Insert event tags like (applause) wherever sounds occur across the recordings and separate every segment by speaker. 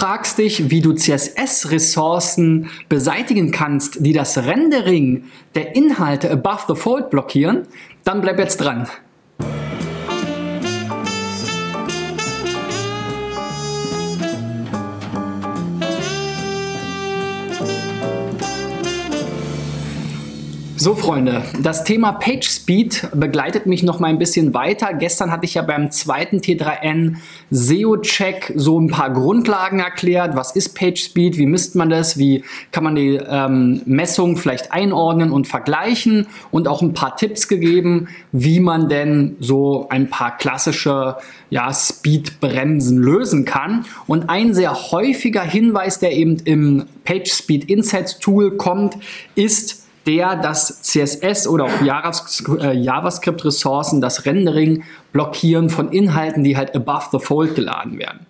Speaker 1: fragst dich, wie du CSS-Ressourcen beseitigen kannst, die das Rendering der Inhalte above the fold blockieren? Dann bleib jetzt dran. So, Freunde, das Thema PageSpeed begleitet mich noch mal ein bisschen weiter. Gestern hatte ich ja beim zweiten T3N SEO-Check so ein paar Grundlagen erklärt. Was ist PageSpeed? Wie misst man das? Wie kann man die ähm, Messung vielleicht einordnen und vergleichen? Und auch ein paar Tipps gegeben, wie man denn so ein paar klassische ja, Speed-Bremsen lösen kann. Und ein sehr häufiger Hinweis, der eben im PageSpeed Insights Tool kommt, ist, der das CSS oder auch äh, JavaScript-Ressourcen, das Rendering blockieren von Inhalten, die halt above the fold geladen werden.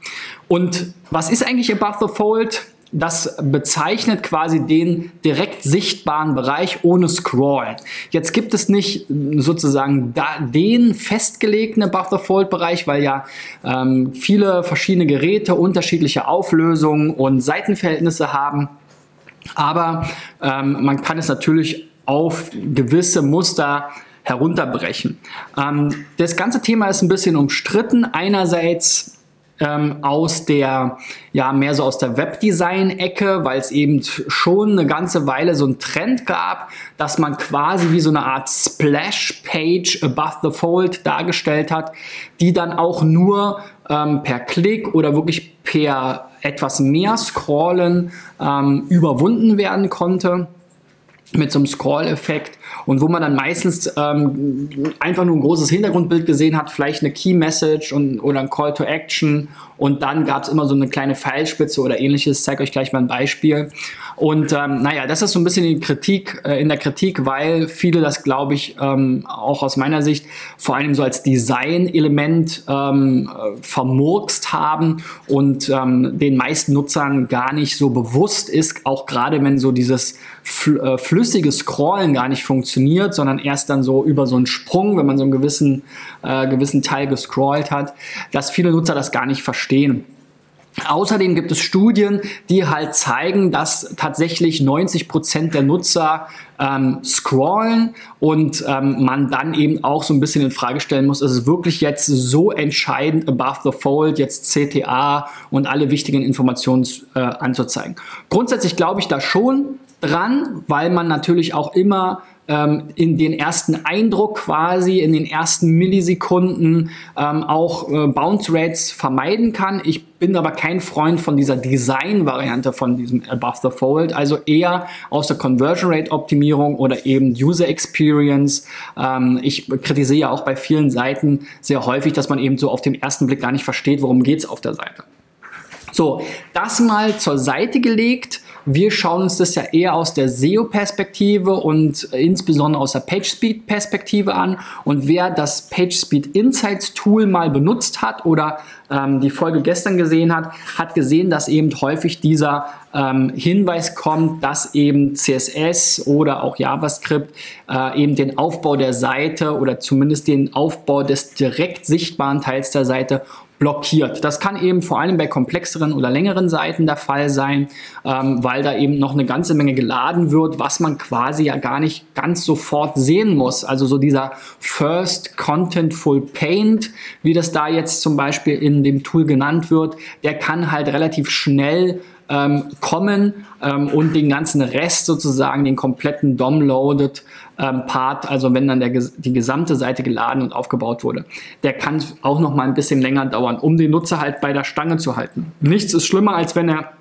Speaker 1: Und was ist eigentlich above the fold? Das bezeichnet quasi den direkt sichtbaren Bereich ohne Scroll. Jetzt gibt es nicht sozusagen den festgelegten Above the Fold Bereich, weil ja ähm, viele verschiedene Geräte unterschiedliche Auflösungen und Seitenverhältnisse haben. Aber ähm, man kann es natürlich auf gewisse Muster herunterbrechen. Ähm, das ganze Thema ist ein bisschen umstritten. Einerseits ähm, aus der, ja, mehr so aus der Webdesign-Ecke, weil es eben schon eine ganze Weile so einen Trend gab, dass man quasi wie so eine Art Splash-Page above the fold dargestellt hat, die dann auch nur ähm, per Klick oder wirklich per etwas mehr Scrollen ähm, überwunden werden konnte mit so einem Scroll-Effekt und wo man dann meistens ähm, einfach nur ein großes Hintergrundbild gesehen hat, vielleicht eine Key Message und, oder ein Call to Action und dann gab es immer so eine kleine Pfeilspitze oder ähnliches. Ich zeige euch gleich mal ein Beispiel. Und ähm, naja, das ist so ein bisschen die Kritik, äh, in der Kritik, weil viele das, glaube ich, ähm, auch aus meiner Sicht vor allem so als Design-Element ähm, äh, vermurkst haben und ähm, den meisten Nutzern gar nicht so bewusst ist, auch gerade wenn so dieses fl äh, flüssige Scrollen gar nicht funktioniert, sondern erst dann so über so einen Sprung, wenn man so einen gewissen, äh, gewissen Teil gescrollt hat, dass viele Nutzer das gar nicht verstehen. Außerdem gibt es Studien, die halt zeigen, dass tatsächlich 90 Prozent der Nutzer ähm, scrollen und ähm, man dann eben auch so ein bisschen in Frage stellen muss, ist es wirklich jetzt so entscheidend, above the fold, jetzt CTA und alle wichtigen Informationen äh, anzuzeigen. Grundsätzlich glaube ich da schon dran, weil man natürlich auch immer ähm, in den ersten Eindruck quasi, in den ersten Millisekunden ähm, auch äh, Bounce Rates vermeiden kann. Ich bin aber kein Freund von dieser Design-Variante von diesem Above the Fold, also eher aus der Conversion Rate Optimierung oder eben User Experience. Ähm, ich kritisiere ja auch bei vielen Seiten sehr häufig, dass man eben so auf den ersten Blick gar nicht versteht, worum geht es auf der Seite. So, das mal zur Seite gelegt. Wir schauen uns das ja eher aus der SEO-Perspektive und insbesondere aus der PageSpeed-Perspektive an. Und wer das PageSpeed Insights Tool mal benutzt hat oder ähm, die Folge gestern gesehen hat, hat gesehen, dass eben häufig dieser ähm, Hinweis kommt, dass eben CSS oder auch JavaScript äh, eben den Aufbau der Seite oder zumindest den Aufbau des direkt sichtbaren Teils der Seite blockiert. Das kann eben vor allem bei komplexeren oder längeren Seiten der Fall sein, ähm, weil da eben noch eine ganze Menge geladen wird, was man quasi ja gar nicht ganz sofort sehen muss. Also so dieser First Contentful Paint, wie das da jetzt zum Beispiel in dem Tool genannt wird, der kann halt relativ schnell ähm, kommen ähm, und den ganzen Rest sozusagen, den kompletten DOM-Loaded ähm, Part, also wenn dann der, die gesamte Seite geladen und aufgebaut wurde, der kann auch noch mal ein bisschen länger dauern, um den Nutzer halt bei der Stange zu halten. Nichts ist schlimmer, als wenn er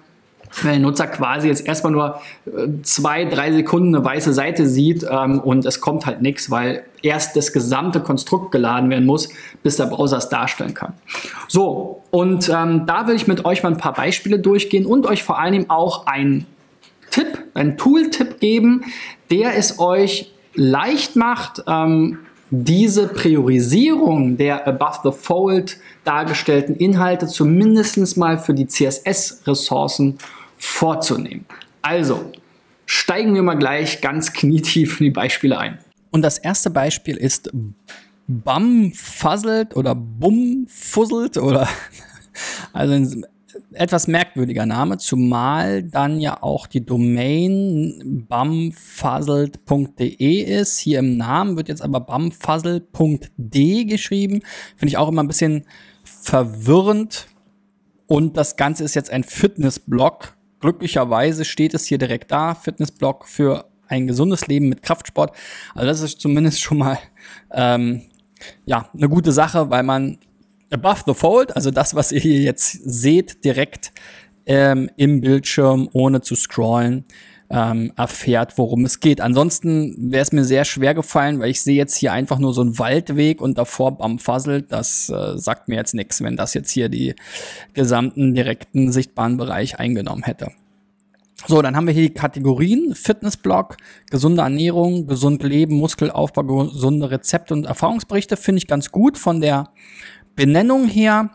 Speaker 1: wenn der Nutzer quasi jetzt erstmal nur äh, zwei, drei Sekunden eine weiße Seite sieht ähm, und es kommt halt nichts, weil erst das gesamte Konstrukt geladen werden muss, bis der Browser es darstellen kann. So, und ähm, da will ich mit euch mal ein paar Beispiele durchgehen und euch vor allem auch einen Tipp, einen Tool-Tipp geben, der es euch leicht macht, ähm, diese Priorisierung der above the fold dargestellten Inhalte zumindest mal für die CSS-Ressourcen vorzunehmen. Also, steigen wir mal gleich ganz knietief in die Beispiele ein.
Speaker 2: Und das erste Beispiel ist fuzzelt oder Bum fusselt oder (laughs) also etwas merkwürdiger Name, zumal dann ja auch die Domain bumfuzzled.de ist. Hier im Namen wird jetzt aber bumfuzzled.de geschrieben. Finde ich auch immer ein bisschen verwirrend. Und das Ganze ist jetzt ein Fitnessblog. Glücklicherweise steht es hier direkt da. Fitnessblog für ein gesundes Leben mit Kraftsport. Also das ist zumindest schon mal ähm, ja eine gute Sache, weil man above the fold, also das, was ihr hier jetzt seht, direkt ähm, im Bildschirm, ohne zu scrollen, ähm, erfährt, worum es geht. Ansonsten wäre es mir sehr schwer gefallen, weil ich sehe jetzt hier einfach nur so einen Waldweg und davor Bamfuzzle. Das äh, sagt mir jetzt nichts, wenn das jetzt hier die gesamten direkten sichtbaren Bereich eingenommen hätte. So, dann haben wir hier die Kategorien Fitnessblog, gesunde Ernährung, gesund leben, Muskelaufbau, gesunde Rezepte und Erfahrungsberichte. Finde ich ganz gut von der Benennung her,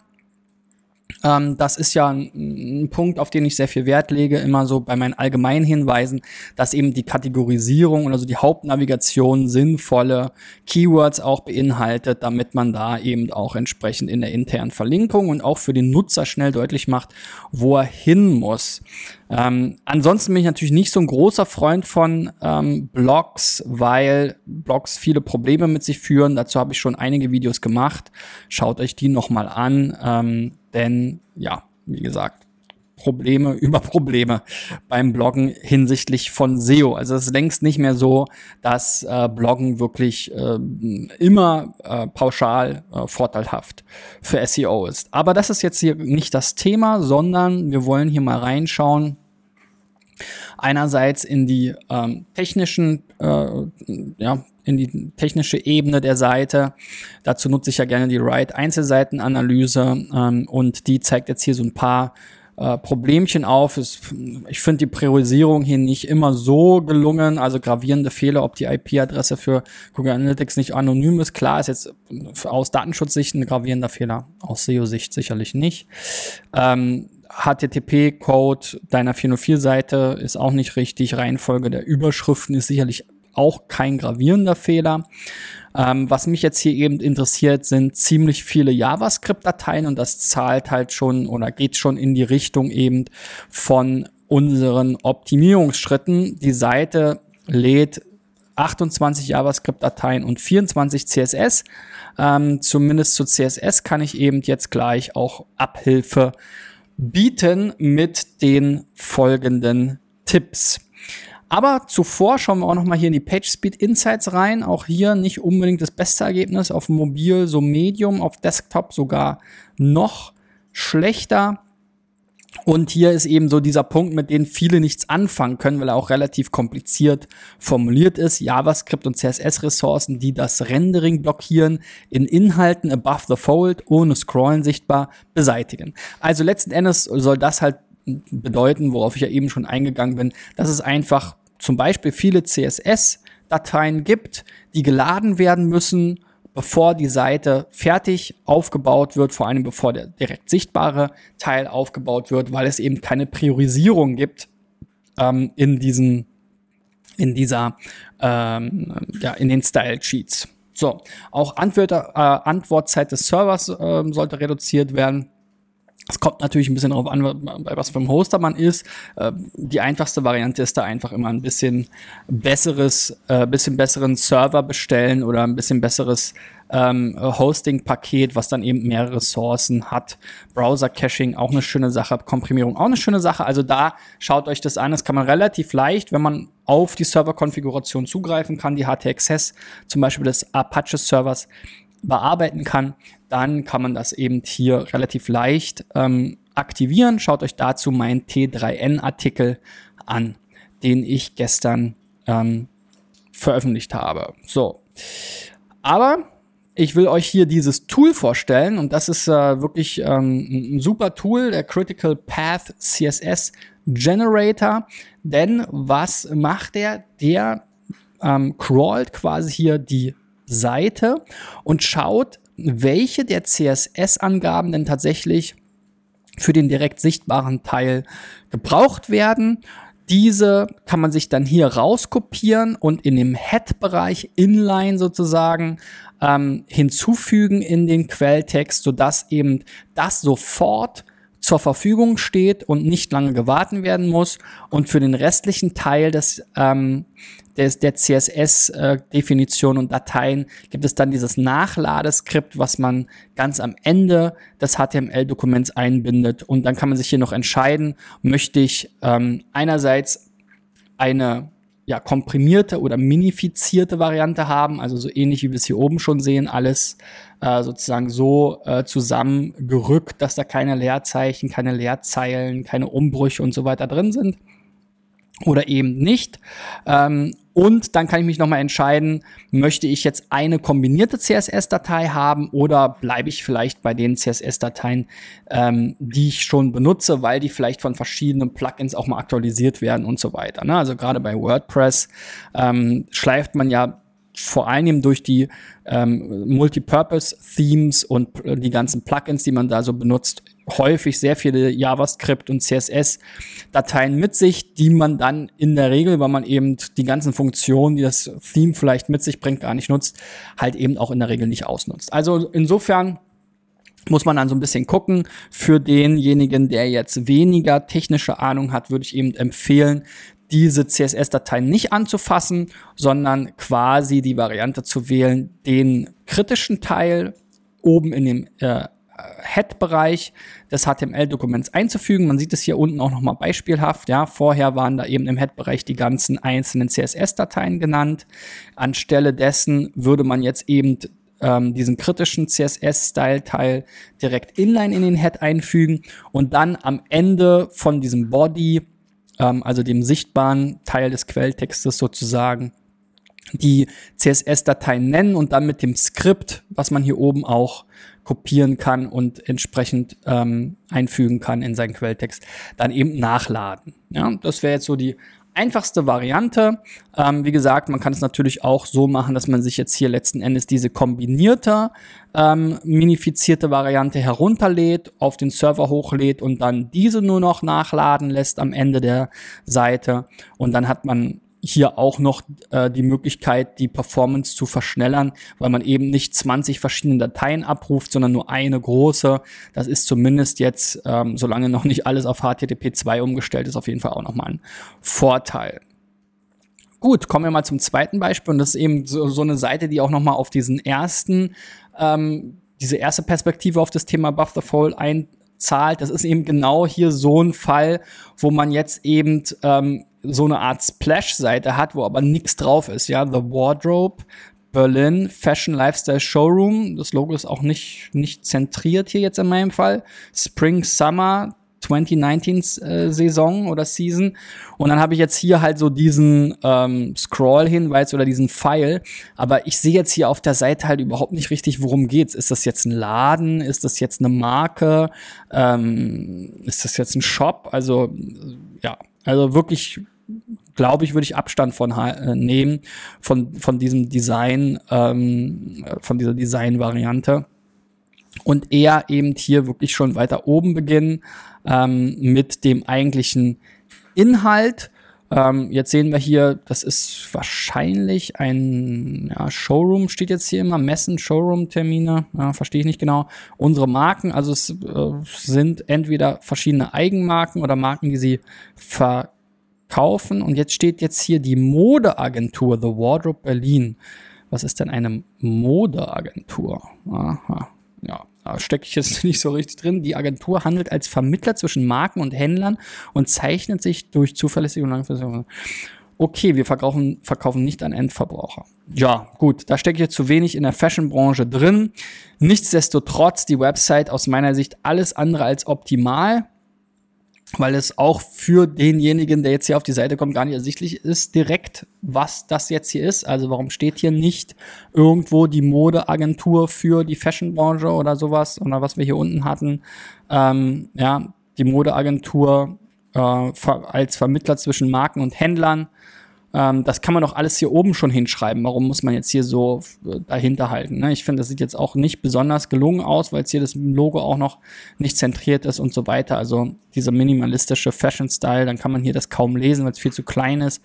Speaker 2: ähm, das ist ja ein, ein, Punkt, auf den ich sehr viel Wert lege, immer so bei meinen allgemeinen Hinweisen, dass eben die Kategorisierung und also die Hauptnavigation sinnvolle Keywords auch beinhaltet, damit man da eben auch entsprechend in der internen Verlinkung und auch für den Nutzer schnell deutlich macht, wo er hin muss. Ähm, ansonsten bin ich natürlich nicht so ein großer Freund von ähm, Blogs, weil Blogs viele Probleme mit sich führen. Dazu habe ich schon einige Videos gemacht. Schaut euch die nochmal an, ähm, denn ja, wie gesagt, Probleme (laughs) über Probleme beim Bloggen hinsichtlich von SEO. Also es ist längst nicht mehr so, dass äh, Bloggen wirklich äh, immer äh, pauschal äh, vorteilhaft für SEO ist. Aber das ist jetzt hier nicht das Thema, sondern wir wollen hier mal reinschauen, einerseits in die ähm, technischen, äh, ja, in die technische Ebene der Seite. Dazu nutze ich ja gerne die Write Einzelseitenanalyse ähm, und die zeigt jetzt hier so ein paar äh, Problemchen auf. Es, ich finde die Priorisierung hier nicht immer so gelungen, also gravierende Fehler, ob die IP-Adresse für Google Analytics nicht anonym ist. Klar ist jetzt aus Datenschutzsicht ein gravierender Fehler, aus SEO-Sicht sicherlich nicht. Ähm, HTTP-Code deiner 404-Seite ist auch nicht richtig. Reihenfolge der Überschriften ist sicherlich auch kein gravierender Fehler. Ähm, was mich jetzt hier eben interessiert, sind ziemlich viele JavaScript-Dateien und das zahlt halt schon oder geht schon in die Richtung eben von unseren Optimierungsschritten. Die Seite lädt 28 JavaScript-Dateien und 24 CSS. Ähm, zumindest zu CSS kann ich eben jetzt gleich auch Abhilfe bieten mit den folgenden Tipps. Aber zuvor schauen wir auch noch mal hier in die PageSpeed Insights rein. Auch hier nicht unbedingt das beste Ergebnis auf Mobil, so Medium, auf Desktop sogar noch schlechter. Und hier ist eben so dieser Punkt, mit dem viele nichts anfangen können, weil er auch relativ kompliziert formuliert ist. JavaScript und CSS-Ressourcen, die das Rendering blockieren, in Inhalten above the fold, ohne Scrollen sichtbar, beseitigen. Also letzten Endes soll das halt bedeuten, worauf ich ja eben schon eingegangen bin, dass es einfach zum Beispiel viele CSS-Dateien gibt, die geladen werden müssen bevor die Seite fertig aufgebaut wird, vor allem bevor der direkt sichtbare Teil aufgebaut wird, weil es eben keine Priorisierung gibt ähm, in diesen, in dieser, ähm, ja, in den Style Sheets. So, auch Antwort, äh, Antwortzeit des Servers äh, sollte reduziert werden. Es kommt natürlich ein bisschen darauf an, bei was für einem Hoster man ist. Äh, die einfachste Variante ist da einfach immer ein bisschen besseres, äh, bisschen besseren Server bestellen oder ein bisschen besseres ähm, Hosting-Paket, was dann eben mehrere Ressourcen hat. Browser-Caching auch eine schöne Sache, Komprimierung auch eine schöne Sache. Also da schaut euch das an. Das kann man relativ leicht, wenn man auf die Server-Konfiguration zugreifen kann, die HT-Access zum Beispiel des Apache-Servers bearbeiten kann, dann kann man das eben hier relativ leicht ähm, aktivieren. Schaut euch dazu meinen T3N-Artikel an, den ich gestern ähm, veröffentlicht habe. So. Aber ich will euch hier dieses Tool vorstellen und das ist äh, wirklich ähm, ein super Tool, der Critical Path CSS Generator. Denn was macht der? Der ähm, crawlt quasi hier die Seite und schaut, welche der CSS-Angaben denn tatsächlich für den direkt sichtbaren Teil gebraucht werden. Diese kann man sich dann hier rauskopieren und in dem Head-Bereich inline sozusagen ähm, hinzufügen in den Quelltext, sodass eben das sofort zur Verfügung steht und nicht lange gewartet werden muss. Und für den restlichen Teil des, ähm, des der CSS-Definition äh, und Dateien gibt es dann dieses Nachladeskript, was man ganz am Ende des HTML-Dokuments einbindet. Und dann kann man sich hier noch entscheiden, möchte ich ähm, einerseits eine ja, komprimierte oder minifizierte Variante haben, also so ähnlich wie wir es hier oben schon sehen, alles äh, sozusagen so äh, zusammengerückt, dass da keine Leerzeichen, keine Leerzeilen, keine Umbrüche und so weiter drin sind oder eben nicht. Ähm, und dann kann ich mich nochmal entscheiden, möchte ich jetzt eine kombinierte CSS-Datei haben oder bleibe ich vielleicht bei den CSS-Dateien, ähm, die ich schon benutze, weil die vielleicht von verschiedenen Plugins auch mal aktualisiert werden und so weiter. Ne? Also gerade bei WordPress ähm, schleift man ja vor allem durch die ähm, Multipurpose-Themes und die ganzen Plugins, die man da so benutzt, häufig sehr viele JavaScript und CSS-Dateien mit sich, die man dann in der Regel, weil man eben die ganzen Funktionen, die das Theme vielleicht mit sich bringt, gar nicht nutzt, halt eben auch in der Regel nicht ausnutzt. Also insofern muss man dann so ein bisschen gucken. Für denjenigen, der jetzt weniger technische Ahnung hat, würde ich eben empfehlen, diese CSS-Dateien nicht anzufassen, sondern quasi die Variante zu wählen, den kritischen Teil oben in dem äh, Head-Bereich des HTML-Dokuments einzufügen. Man sieht es hier unten auch nochmal beispielhaft. Ja, vorher waren da eben im Head-Bereich die ganzen einzelnen CSS-Dateien genannt. Anstelle dessen würde man jetzt eben ähm, diesen kritischen CSS-Style-Teil direkt inline in den Head einfügen und dann am Ende von diesem Body, ähm, also dem sichtbaren Teil des Quelltextes sozusagen, die CSS-Dateien nennen und dann mit dem Skript, was man hier oben auch kopieren kann und entsprechend ähm, einfügen kann in seinen Quelltext, dann eben nachladen. Ja, das wäre jetzt so die einfachste Variante. Ähm, wie gesagt, man kann es natürlich auch so machen, dass man sich jetzt hier letzten Endes diese kombinierte, ähm, minifizierte Variante herunterlädt, auf den Server hochlädt und dann diese nur noch nachladen lässt am Ende der Seite. Und dann hat man hier auch noch äh, die Möglichkeit, die Performance zu verschnellern, weil man eben nicht 20 verschiedene Dateien abruft, sondern nur eine große. Das ist zumindest jetzt, ähm, solange noch nicht alles auf HTTP 2 umgestellt ist, auf jeden Fall auch nochmal ein Vorteil. Gut, kommen wir mal zum zweiten Beispiel und das ist eben so, so eine Seite, die auch nochmal auf diesen ersten, ähm, diese erste Perspektive auf das Thema Buff the Fold einzahlt. Das ist eben genau hier so ein Fall, wo man jetzt eben ähm, so eine Art Splash-Seite hat, wo aber nichts drauf ist. Ja, The Wardrobe, Berlin Fashion Lifestyle Showroom. Das Logo ist auch nicht, nicht zentriert hier jetzt in meinem Fall. Spring Summer 2019 äh, Saison oder Season. Und dann habe ich jetzt hier halt so diesen ähm, Scroll-Hinweis oder diesen Pfeil. Aber ich sehe jetzt hier auf der Seite halt überhaupt nicht richtig, worum geht's. Ist das jetzt ein Laden? Ist das jetzt eine Marke? Ähm, ist das jetzt ein Shop? Also ja, also wirklich glaube ich, würde ich Abstand von äh, nehmen, von, von diesem Design, ähm, von dieser Design-Variante. Und eher eben hier wirklich schon weiter oben beginnen ähm, mit dem eigentlichen Inhalt. Ähm, jetzt sehen wir hier, das ist wahrscheinlich ein ja, Showroom, steht jetzt hier immer, Messen, Showroom-Termine, ja, verstehe ich nicht genau. Unsere Marken, also es äh, sind entweder verschiedene Eigenmarken oder Marken, die sie ver kaufen. Und jetzt steht jetzt hier die Modeagentur, The Wardrobe Berlin. Was ist denn eine Modeagentur? Aha, ja. Da stecke ich jetzt (laughs) nicht so richtig drin. Die Agentur handelt als Vermittler zwischen Marken und Händlern und zeichnet sich durch zuverlässige und langfristige. Okay, wir verkaufen, verkaufen nicht an Endverbraucher. Ja, gut, da stecke ich jetzt zu wenig in der Fashionbranche drin. Nichtsdestotrotz, die Website aus meiner Sicht alles andere als optimal weil es auch für denjenigen, der jetzt hier auf die Seite kommt, gar nicht ersichtlich ist direkt, was das jetzt hier ist. Also warum steht hier nicht irgendwo die Modeagentur für die Fashionbranche oder sowas oder was wir hier unten hatten. Ähm, ja, die Modeagentur äh, als Vermittler zwischen Marken und Händlern. Ähm, das kann man doch alles hier oben schon hinschreiben. Warum muss man jetzt hier so äh, dahinter halten? Ne? Ich finde, das sieht jetzt auch nicht besonders gelungen aus, weil jetzt hier das Logo auch noch nicht zentriert ist und so weiter. Also dieser minimalistische Fashion-Style, dann kann man hier das kaum lesen, weil es viel zu klein ist.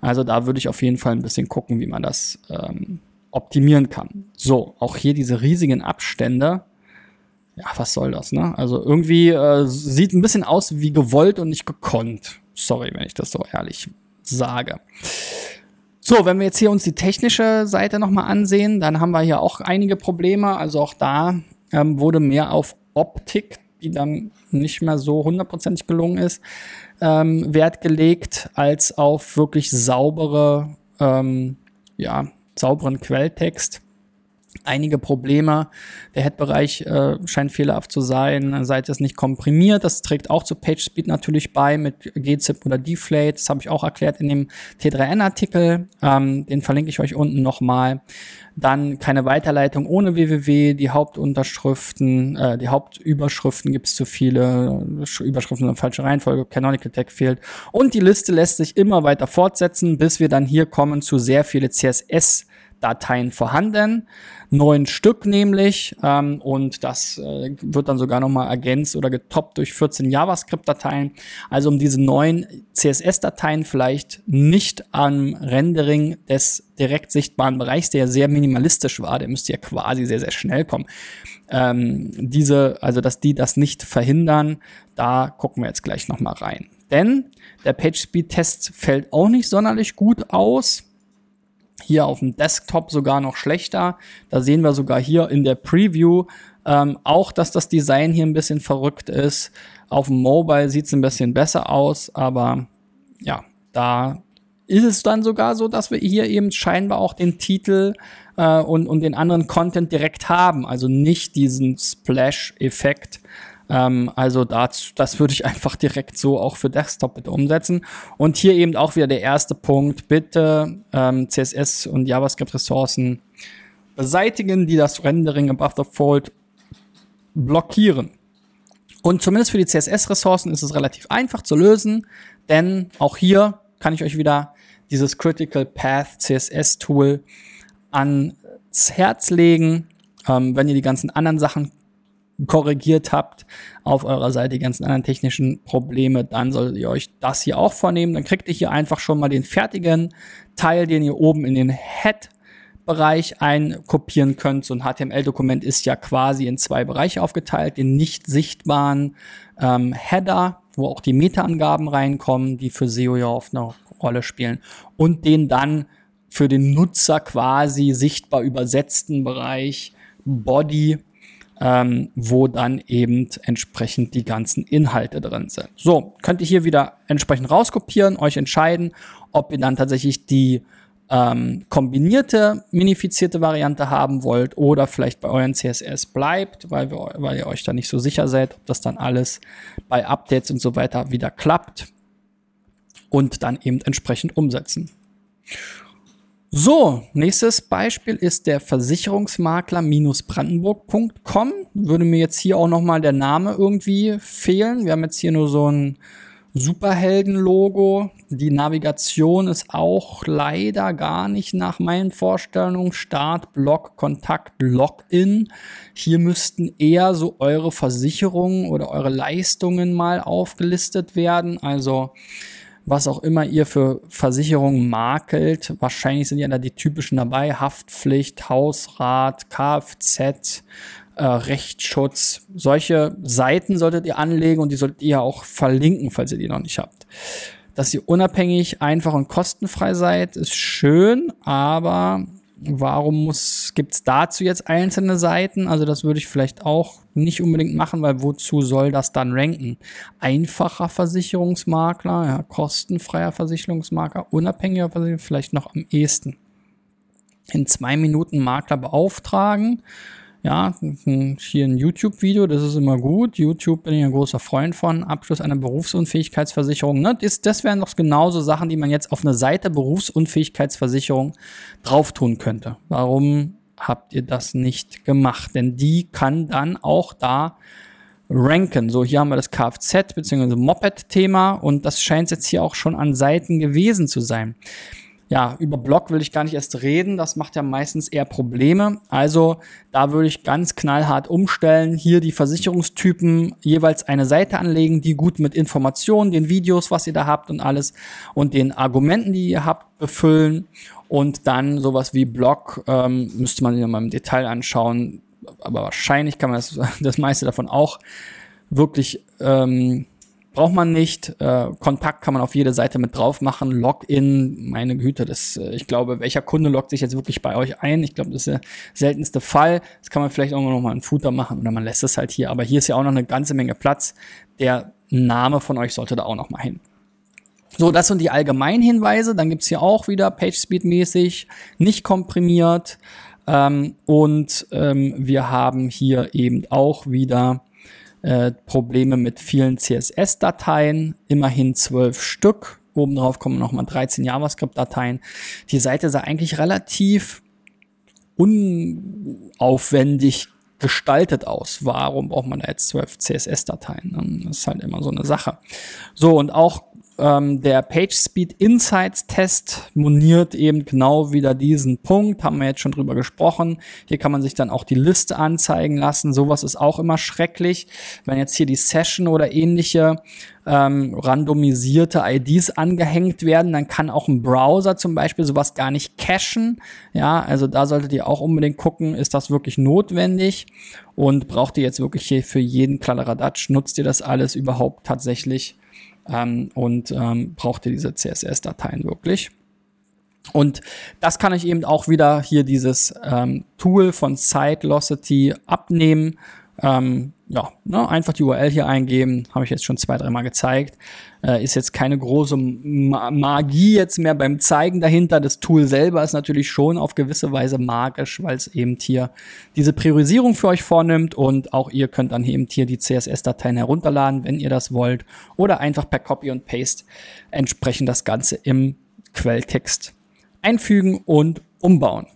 Speaker 2: Also da würde ich auf jeden Fall ein bisschen gucken, wie man das ähm, optimieren kann. So, auch hier diese riesigen Abstände. ja, was soll das, ne? Also irgendwie äh, sieht ein bisschen aus wie gewollt und nicht gekonnt. Sorry, wenn ich das so ehrlich sage. So, wenn wir jetzt hier uns die technische Seite nochmal ansehen, dann haben wir hier auch einige Probleme. Also auch da ähm, wurde mehr auf Optik, die dann nicht mehr so hundertprozentig gelungen ist, ähm, Wert gelegt, als auf wirklich saubere, ähm, ja, sauberen Quelltext einige Probleme. Der Head-Bereich äh, scheint fehlerhaft zu sein. Seite ist nicht komprimiert. Das trägt auch zu PageSpeed natürlich bei mit gzip oder Deflate. Das habe ich auch erklärt in dem T3N-Artikel. Ähm, den verlinke ich euch unten nochmal. Dann keine Weiterleitung ohne www. Die Hauptunterschriften, äh, die Hauptüberschriften gibt es zu viele. Überschriften in falscher Reihenfolge. Canonical Tag fehlt. Und die Liste lässt sich immer weiter fortsetzen, bis wir dann hier kommen zu sehr viele CSS Dateien vorhanden, neun Stück nämlich, ähm, und das äh, wird dann sogar nochmal ergänzt oder getoppt durch 14 JavaScript-Dateien. Also um diese neuen CSS-Dateien vielleicht nicht am Rendering des direkt sichtbaren Bereichs, der ja sehr minimalistisch war, der müsste ja quasi sehr, sehr schnell kommen. Ähm, diese, also dass die das nicht verhindern, da gucken wir jetzt gleich nochmal rein. Denn der PageSpeed-Test fällt auch nicht sonderlich gut aus. Hier auf dem Desktop sogar noch schlechter. Da sehen wir sogar hier in der Preview ähm, auch, dass das Design hier ein bisschen verrückt ist. Auf dem Mobile sieht es ein bisschen besser aus, aber ja, da ist es dann sogar so, dass wir hier eben scheinbar auch den Titel äh, und, und den anderen Content direkt haben. Also nicht diesen Splash-Effekt ähm, also dazu, das würde ich (laughs) einfach direkt so auch für Desktop bitte umsetzen. Und hier eben auch wieder der erste Punkt, bitte ähm, CSS und JavaScript-Ressourcen beseitigen, die das Rendering above the fold blockieren. Und zumindest für die CSS-Ressourcen ist es relativ einfach zu lösen, denn auch hier kann ich euch wieder dieses Critical Path CSS Tool ans Herz legen. Ähm, wenn ihr die ganzen anderen Sachen korrigiert habt auf eurer Seite, die ganzen anderen technischen Probleme, dann solltet ihr euch das hier auch vornehmen. Dann kriegt ihr hier einfach schon mal den fertigen Teil, den ihr oben in den Head Bereich einkopieren könnt. So ein HTML-Dokument ist ja quasi in zwei Bereiche aufgeteilt. Den nicht sichtbaren ähm, Header, wo auch die Meta-Angaben reinkommen, die für SEO ja oft eine Rolle spielen. Und den dann für den Nutzer quasi sichtbar übersetzten Bereich Body, ähm, wo dann eben entsprechend die ganzen Inhalte drin sind. So, könnt ihr hier wieder entsprechend rauskopieren, euch entscheiden, ob ihr dann tatsächlich die ähm, kombinierte, minifizierte Variante haben wollt oder vielleicht bei euren CSS bleibt, weil, wir, weil ihr euch da nicht so sicher seid, ob das dann alles bei Updates und so weiter wieder klappt und dann eben entsprechend umsetzen. So, nächstes Beispiel ist der Versicherungsmakler-brandenburg.com. Würde mir jetzt hier auch nochmal der Name irgendwie fehlen. Wir haben jetzt hier nur so ein Superhelden-Logo. Die Navigation ist auch leider gar nicht nach meinen Vorstellungen. Start, Block, Kontakt, Login. Hier müssten eher so eure Versicherungen oder eure Leistungen mal aufgelistet werden. Also was auch immer ihr für Versicherungen makelt. Wahrscheinlich sind ja da die typischen dabei. Haftpflicht, Hausrat, Kfz, äh, Rechtsschutz. Solche Seiten solltet ihr anlegen und die solltet ihr auch verlinken, falls ihr die noch nicht habt. Dass ihr unabhängig, einfach und kostenfrei seid, ist schön, aber warum muss, gibt's dazu jetzt einzelne Seiten? Also das würde ich vielleicht auch nicht unbedingt machen, weil wozu soll das dann ranken? Einfacher Versicherungsmakler, ja, kostenfreier Versicherungsmakler, unabhängiger Versicherungsmakler, vielleicht noch am ehesten. In zwei Minuten Makler beauftragen ja, hier ein YouTube-Video, das ist immer gut. YouTube bin ich ein großer Freund von. Abschluss einer Berufsunfähigkeitsversicherung. Ne? Das, wären doch genauso Sachen, die man jetzt auf eine Seite Berufsunfähigkeitsversicherung drauf tun könnte. Warum habt ihr das nicht gemacht? Denn die kann dann auch da ranken. So, hier haben wir das Kfz bzw. Moped-Thema und das scheint jetzt hier auch schon an Seiten gewesen zu sein ja, über Blog will ich gar nicht erst reden. Das macht ja meistens eher Probleme. Also da würde ich ganz knallhart umstellen. Hier die Versicherungstypen jeweils eine Seite anlegen, die gut mit Informationen, den Videos, was ihr da habt und alles und den Argumenten, die ihr habt, befüllen. Und dann sowas wie Blog ähm, müsste man sich mal im Detail anschauen aber wahrscheinlich kann man das, (laughs) das meiste davon auch wirklich ähm, braucht man nicht. Äh, Kontakt kann man auf jede Seite mit drauf machen. Login, meine Güte, das, äh, ich glaube, welcher Kunde loggt sich jetzt wirklich bei euch ein? Ich glaube, das ist der seltenste Fall. Das kann man vielleicht auch noch mal einen Footer machen oder man lässt es halt hier. Aber hier ist ja auch noch eine ganze Menge Platz. Der Name von euch sollte da auch noch mal hin. So, das sind die allgemeinen Hinweise. Dann gibt's hier auch wieder PageSpeed-mäßig, nicht komprimiert. Ähm, und ähm, wir haben hier eben auch wieder äh, Probleme mit vielen CSS-Dateien, immerhin zwölf Stück. Obendrauf kommen nochmal 13 JavaScript-Dateien. Die Seite sah eigentlich relativ unaufwendig gestaltet aus. Warum braucht man da jetzt zwölf CSS-Dateien? Das ist halt immer so eine Sache. So, und auch ähm, der PageSpeed Insights Test moniert eben genau wieder diesen Punkt, haben wir jetzt schon drüber gesprochen. Hier kann man sich dann auch die Liste anzeigen lassen. Sowas ist auch immer schrecklich. Wenn jetzt hier die Session oder ähnliche ähm, randomisierte IDs angehängt werden, dann kann auch ein Browser zum Beispiel sowas gar nicht cachen. Ja, also da solltet ihr auch unbedingt gucken, ist das wirklich notwendig und braucht ihr jetzt wirklich hier für jeden Kladderadatsch, nutzt ihr das alles überhaupt tatsächlich? Ähm, und ähm, brauchte diese CSS-Dateien wirklich. Und das kann ich eben auch wieder hier dieses ähm, Tool von Sitelocity abnehmen ähm, ja, ne, einfach die URL hier eingeben, habe ich jetzt schon zwei, dreimal gezeigt. Äh, ist jetzt keine große Ma Magie jetzt mehr beim Zeigen dahinter. Das Tool selber ist natürlich schon auf gewisse Weise magisch, weil es eben hier diese Priorisierung für euch vornimmt und auch ihr könnt dann eben hier die CSS-Dateien herunterladen, wenn ihr das wollt, oder einfach per Copy und Paste entsprechend das Ganze im Quelltext einfügen und umbauen.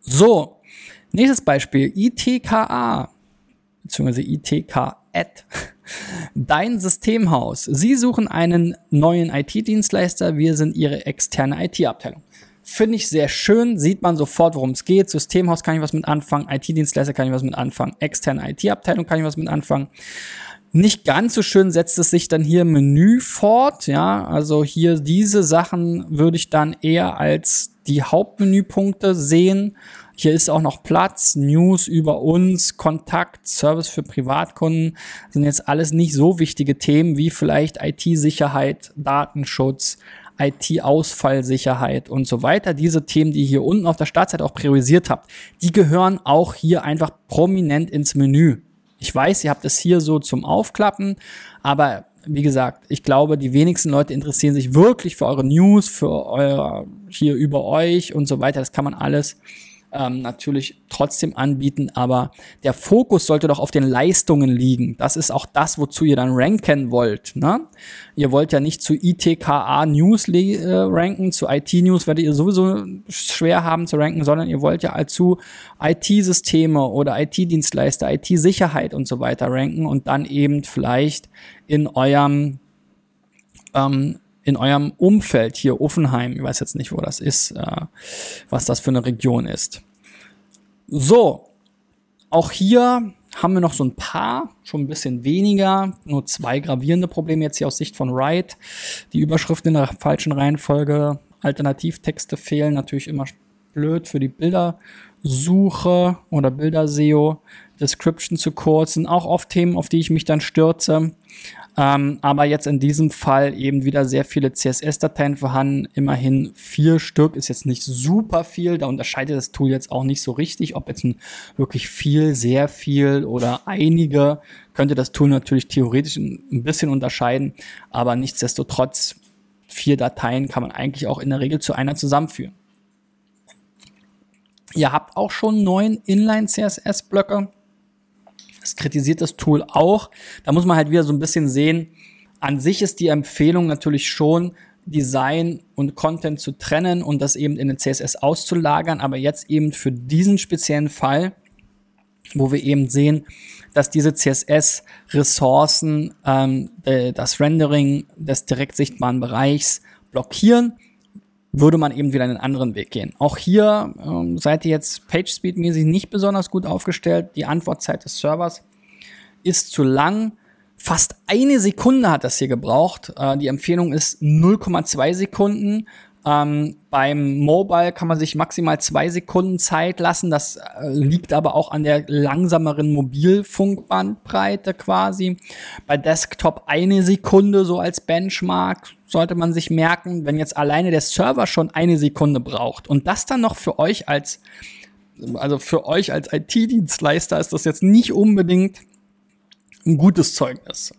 Speaker 2: So, Nächstes Beispiel, ITKA, beziehungsweise ITK-Ad. (laughs) Dein Systemhaus. Sie suchen einen neuen IT-Dienstleister. Wir sind Ihre externe IT-Abteilung. Finde ich sehr schön, sieht man sofort, worum es geht. Systemhaus kann ich was mit anfangen, IT-Dienstleister kann ich was mit anfangen, externe IT-Abteilung kann ich was mit anfangen. Nicht ganz so schön setzt es sich dann hier im Menü fort, ja, also hier diese Sachen würde ich dann eher als die Hauptmenüpunkte sehen hier ist auch noch Platz, News über uns, Kontakt, Service für Privatkunden. Das sind jetzt alles nicht so wichtige Themen wie vielleicht IT-Sicherheit, Datenschutz, IT-Ausfallsicherheit und so weiter. Diese Themen, die ihr hier unten auf der Startseite auch priorisiert habt, die gehören auch hier einfach prominent ins Menü. Ich weiß, ihr habt es hier so zum Aufklappen, aber wie gesagt, ich glaube, die wenigsten Leute interessieren sich wirklich für eure News, für euer hier über euch und so weiter. Das kann man alles ähm, natürlich trotzdem anbieten, aber der Fokus sollte doch auf den Leistungen liegen. Das ist auch das, wozu ihr dann ranken wollt. Ne? Ihr wollt ja nicht zu ITKA News äh, ranken, zu IT News werdet ihr sowieso schwer haben zu ranken, sondern ihr wollt ja zu IT-Systeme oder IT-Dienstleister, IT-Sicherheit und so weiter ranken und dann eben vielleicht in eurem ähm, in eurem Umfeld hier Offenheim, ich weiß jetzt nicht, wo das ist, äh, was das für eine Region ist. So, auch hier haben wir noch so ein paar, schon ein bisschen weniger, nur zwei gravierende Probleme jetzt hier aus Sicht von Wright. Die Überschriften in der falschen Reihenfolge, Alternativtexte fehlen, natürlich immer blöd für die Bildersuche oder Bilderseo. Description zu kurz sind auch oft Themen, auf die ich mich dann stürze. Ähm, aber jetzt in diesem Fall eben wieder sehr viele CSS-Dateien vorhanden. Immerhin vier Stück ist jetzt nicht super viel. Da unterscheidet das Tool jetzt auch nicht so richtig, ob jetzt wirklich viel, sehr viel oder einige. Könnte das Tool natürlich theoretisch ein bisschen unterscheiden. Aber nichtsdestotrotz, vier Dateien kann man eigentlich auch in der Regel zu einer zusammenführen. Ihr habt auch schon neun Inline-CSS-Blöcke. Das kritisiert das Tool auch. Da muss man halt wieder so ein bisschen sehen. An sich ist die Empfehlung natürlich schon, Design und Content zu trennen und das eben in den CSS auszulagern. Aber jetzt eben für diesen speziellen Fall, wo wir eben sehen, dass diese CSS-Ressourcen ähm, das Rendering des direkt sichtbaren Bereichs blockieren, würde man eben wieder einen anderen Weg gehen. Auch hier ähm, seid ihr jetzt PageSpeed-mäßig nicht besonders gut aufgestellt. Die Antwortzeit des Servers ist zu lang. Fast eine Sekunde hat das hier gebraucht. Äh, die Empfehlung ist 0,2 Sekunden. Ähm, beim Mobile kann man sich maximal zwei Sekunden Zeit lassen. Das äh, liegt aber auch an der langsameren Mobilfunkbandbreite quasi. Bei Desktop eine Sekunde so als Benchmark sollte man sich merken, wenn jetzt alleine der Server schon eine Sekunde braucht und das dann noch für euch als also für euch als IT-Dienstleister ist das jetzt nicht unbedingt ein gutes Zeugnis,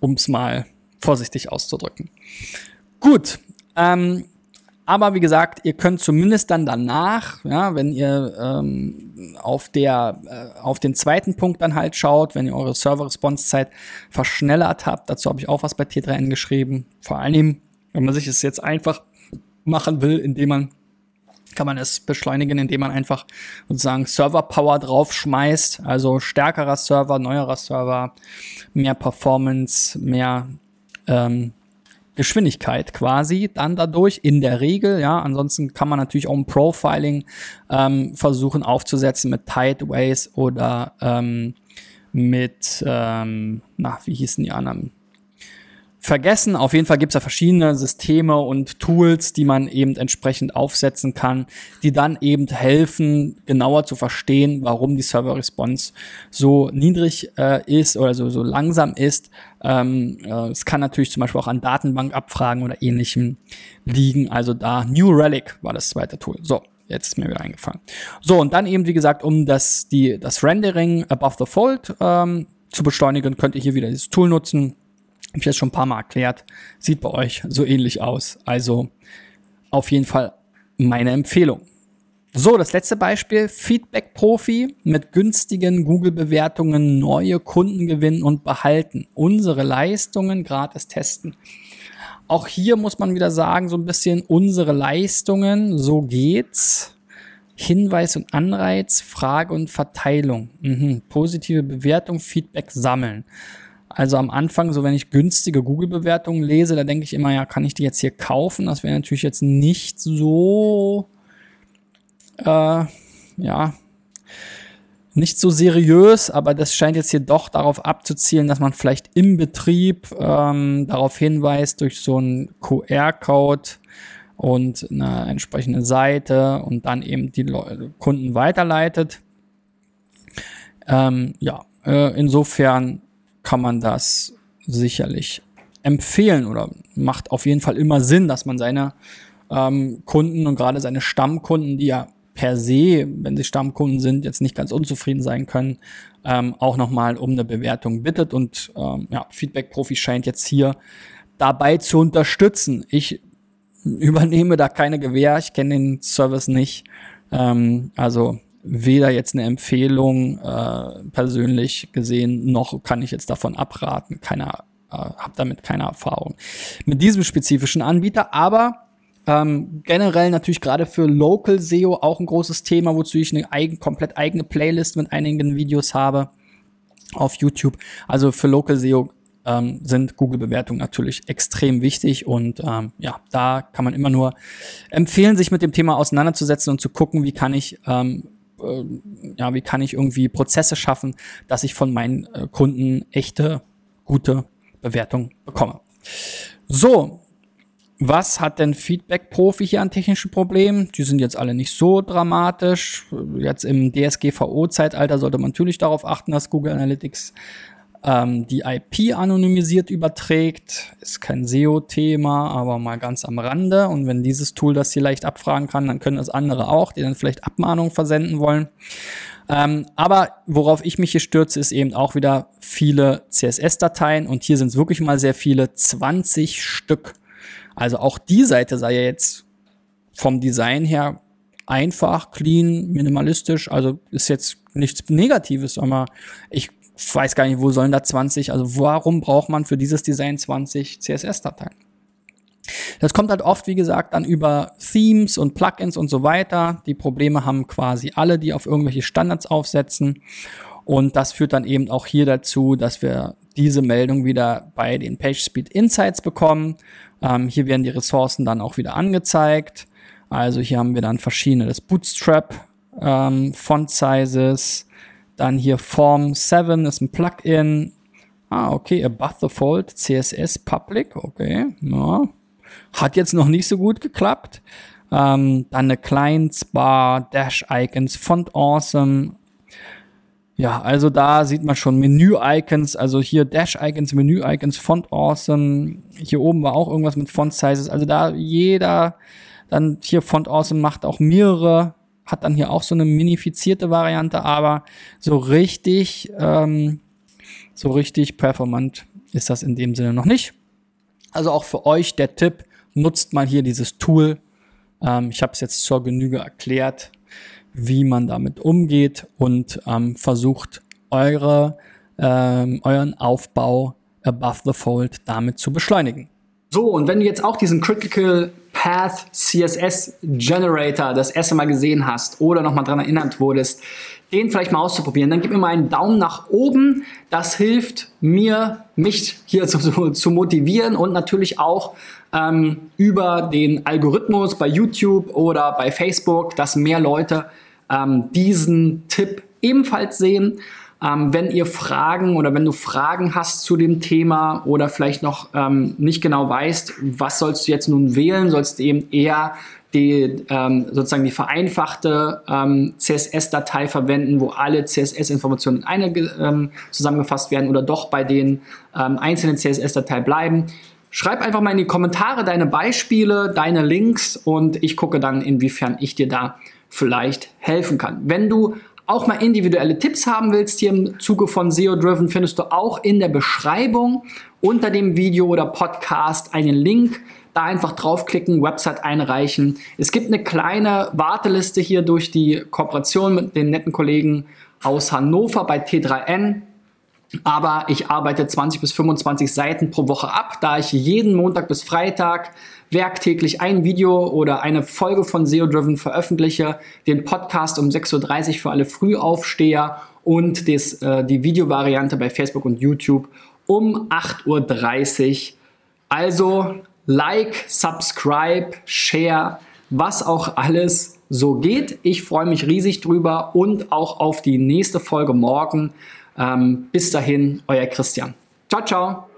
Speaker 2: um es mal vorsichtig auszudrücken. Gut, ähm, aber wie gesagt, ihr könnt zumindest dann danach, ja, wenn ihr ähm, auf, der, äh, auf den zweiten Punkt dann halt schaut, wenn ihr eure Server-Response-Zeit verschnellert habt, dazu habe ich auch was bei T3N geschrieben. Vor allem, wenn man sich es jetzt einfach machen will, indem man kann man es beschleunigen, indem man einfach sozusagen Server-Power draufschmeißt, also stärkerer Server, neuerer Server, mehr Performance, mehr ähm, Geschwindigkeit quasi dann dadurch in der Regel, ja. Ansonsten kann man natürlich auch ein Profiling ähm, versuchen aufzusetzen mit Tideways oder ähm, mit, ähm, na, wie hießen die anderen? vergessen. Auf jeden Fall gibt es da verschiedene Systeme und Tools, die man eben entsprechend aufsetzen kann, die dann eben helfen, genauer zu verstehen, warum die Server Response so niedrig äh, ist oder so, so langsam ist. Ähm, äh, es kann natürlich zum Beispiel auch an Datenbankabfragen oder ähnlichem liegen. Also da New Relic war das zweite Tool. So. Jetzt ist mir wieder eingefallen. So, und dann eben, wie gesagt, um das, die, das Rendering above the fold ähm, zu beschleunigen, könnt ihr hier wieder dieses Tool nutzen habe ich jetzt schon ein paar Mal erklärt. Sieht bei euch so ähnlich aus. Also auf jeden Fall meine Empfehlung. So, das letzte Beispiel. Feedback Profi mit günstigen Google-Bewertungen neue Kunden gewinnen und behalten. Unsere Leistungen gratis testen. Auch hier muss man wieder sagen, so ein bisschen unsere Leistungen, so geht's. Hinweis und Anreiz, Frage und Verteilung. Mhm. Positive Bewertung, Feedback sammeln. Also am Anfang, so wenn ich günstige Google-Bewertungen lese, da denke ich immer, ja, kann ich die jetzt hier kaufen? Das wäre natürlich jetzt nicht so, äh, ja, nicht so seriös, aber das scheint jetzt hier doch darauf abzuzielen, dass man vielleicht im Betrieb ähm, darauf hinweist durch so einen QR-Code und eine entsprechende Seite und dann eben die Le Kunden weiterleitet. Ähm, ja, äh, insofern kann man das sicherlich empfehlen oder macht auf jeden Fall immer Sinn, dass man seine ähm, Kunden und gerade seine Stammkunden, die ja per se, wenn sie Stammkunden sind, jetzt nicht ganz unzufrieden sein können, ähm, auch nochmal um eine Bewertung bittet. Und ähm, ja, Feedback Profi scheint jetzt hier dabei zu unterstützen. Ich übernehme da keine Gewähr, ich kenne den Service nicht. Ähm, also weder jetzt eine Empfehlung äh, persönlich gesehen, noch kann ich jetzt davon abraten. Keiner, äh, habe damit keine Erfahrung mit diesem spezifischen Anbieter, aber ähm, generell natürlich gerade für Local SEO auch ein großes Thema, wozu ich eine eigen, komplett eigene Playlist mit einigen Videos habe auf YouTube. Also für Local SEO ähm, sind Google-Bewertungen natürlich extrem wichtig und ähm, ja, da kann man immer nur empfehlen, sich mit dem Thema auseinanderzusetzen und zu gucken, wie kann ich ähm, äh, ja, wie kann ich irgendwie Prozesse schaffen, dass ich von meinen äh, Kunden echte, gute Bewertung bekomme. So, was hat denn Feedback-Profi hier an technischen Problemen? Die sind jetzt alle nicht so dramatisch. Jetzt im DSGVO-Zeitalter sollte man natürlich darauf achten, dass Google Analytics ähm, die IP anonymisiert überträgt. Ist kein SEO-Thema, aber mal ganz am Rande. Und wenn dieses Tool das hier leicht abfragen kann, dann können das andere auch, die dann vielleicht Abmahnungen versenden wollen. Ähm, aber worauf ich mich hier stürze, ist eben auch wieder viele CSS-Dateien. Und hier sind es wirklich mal sehr viele, 20 Stück. Also auch die Seite sei ja jetzt vom Design her einfach, clean, minimalistisch. Also ist jetzt nichts Negatives, aber ich weiß gar nicht, wo sollen da 20, also warum braucht man für dieses Design 20 CSS-Dateien? Das kommt halt oft, wie gesagt, dann über Themes und Plugins und so weiter. Die Probleme haben quasi alle, die auf irgendwelche Standards aufsetzen. Und das führt dann eben auch hier dazu, dass wir diese Meldung wieder bei den PageSpeed Insights bekommen. Ähm, hier werden die Ressourcen dann auch wieder angezeigt. Also hier haben wir dann verschiedene, das Bootstrap, ähm, Font Sizes, dann hier Form 7 ist ein Plugin. Ah, okay, Above the Fold, CSS Public, okay, ja. Hat jetzt noch nicht so gut geklappt. Ähm, dann eine Clients-Bar, Dash-Icons, Font Awesome. Ja, also da sieht man schon Menü-Icons, also hier Dash-Icons, Menü-Icons, Font Awesome. Hier oben war auch irgendwas mit Font-Sizes. Also da jeder, dann hier Font Awesome macht auch mehrere, hat dann hier auch so eine minifizierte Variante, aber so richtig, ähm, so richtig performant ist das in dem Sinne noch nicht. Also auch für euch der Tipp, nutzt mal hier dieses Tool. Ähm, ich habe es jetzt zur Genüge erklärt, wie man damit umgeht und ähm, versucht eure, ähm, euren Aufbau above the fold damit zu beschleunigen.
Speaker 1: So, und wenn du jetzt auch diesen Critical Path CSS Generator das erste Mal gesehen hast oder nochmal dran erinnert wurdest, den vielleicht mal auszuprobieren, dann gib mir mal einen Daumen nach oben. Das hilft mir, mich hier (laughs) zu, zu motivieren und natürlich auch ähm, über den Algorithmus bei YouTube oder bei Facebook, dass mehr Leute ähm, diesen Tipp ebenfalls sehen. Ähm, wenn ihr Fragen oder wenn du Fragen hast zu dem Thema oder vielleicht noch ähm, nicht genau weißt, was sollst du jetzt nun wählen, sollst du eben eher die, ähm, sozusagen die vereinfachte ähm, CSS-Datei verwenden, wo alle CSS-Informationen in eine ähm, zusammengefasst werden oder doch bei den ähm, einzelnen CSS-Datei bleiben. Schreib einfach mal in die Kommentare deine Beispiele, deine Links und ich gucke dann, inwiefern ich dir da vielleicht helfen kann. Wenn du auch mal individuelle Tipps haben willst hier im Zuge von SEO Driven, findest du auch in der Beschreibung unter dem Video oder Podcast einen Link. Da einfach draufklicken, Website einreichen. Es gibt eine kleine Warteliste hier durch die Kooperation mit den netten Kollegen aus Hannover bei T3N. Aber ich arbeite 20 bis 25 Seiten pro Woche ab, da ich jeden Montag bis Freitag werktäglich ein Video oder eine Folge von SEO Driven veröffentliche, den Podcast um 6.30 Uhr für alle Frühaufsteher und des, äh, die Videovariante bei Facebook und YouTube um 8.30 Uhr. Also like, subscribe, share, was auch alles so geht. Ich freue mich riesig drüber und auch auf die nächste Folge morgen. Ähm, bis dahin, euer Christian. Ciao, ciao.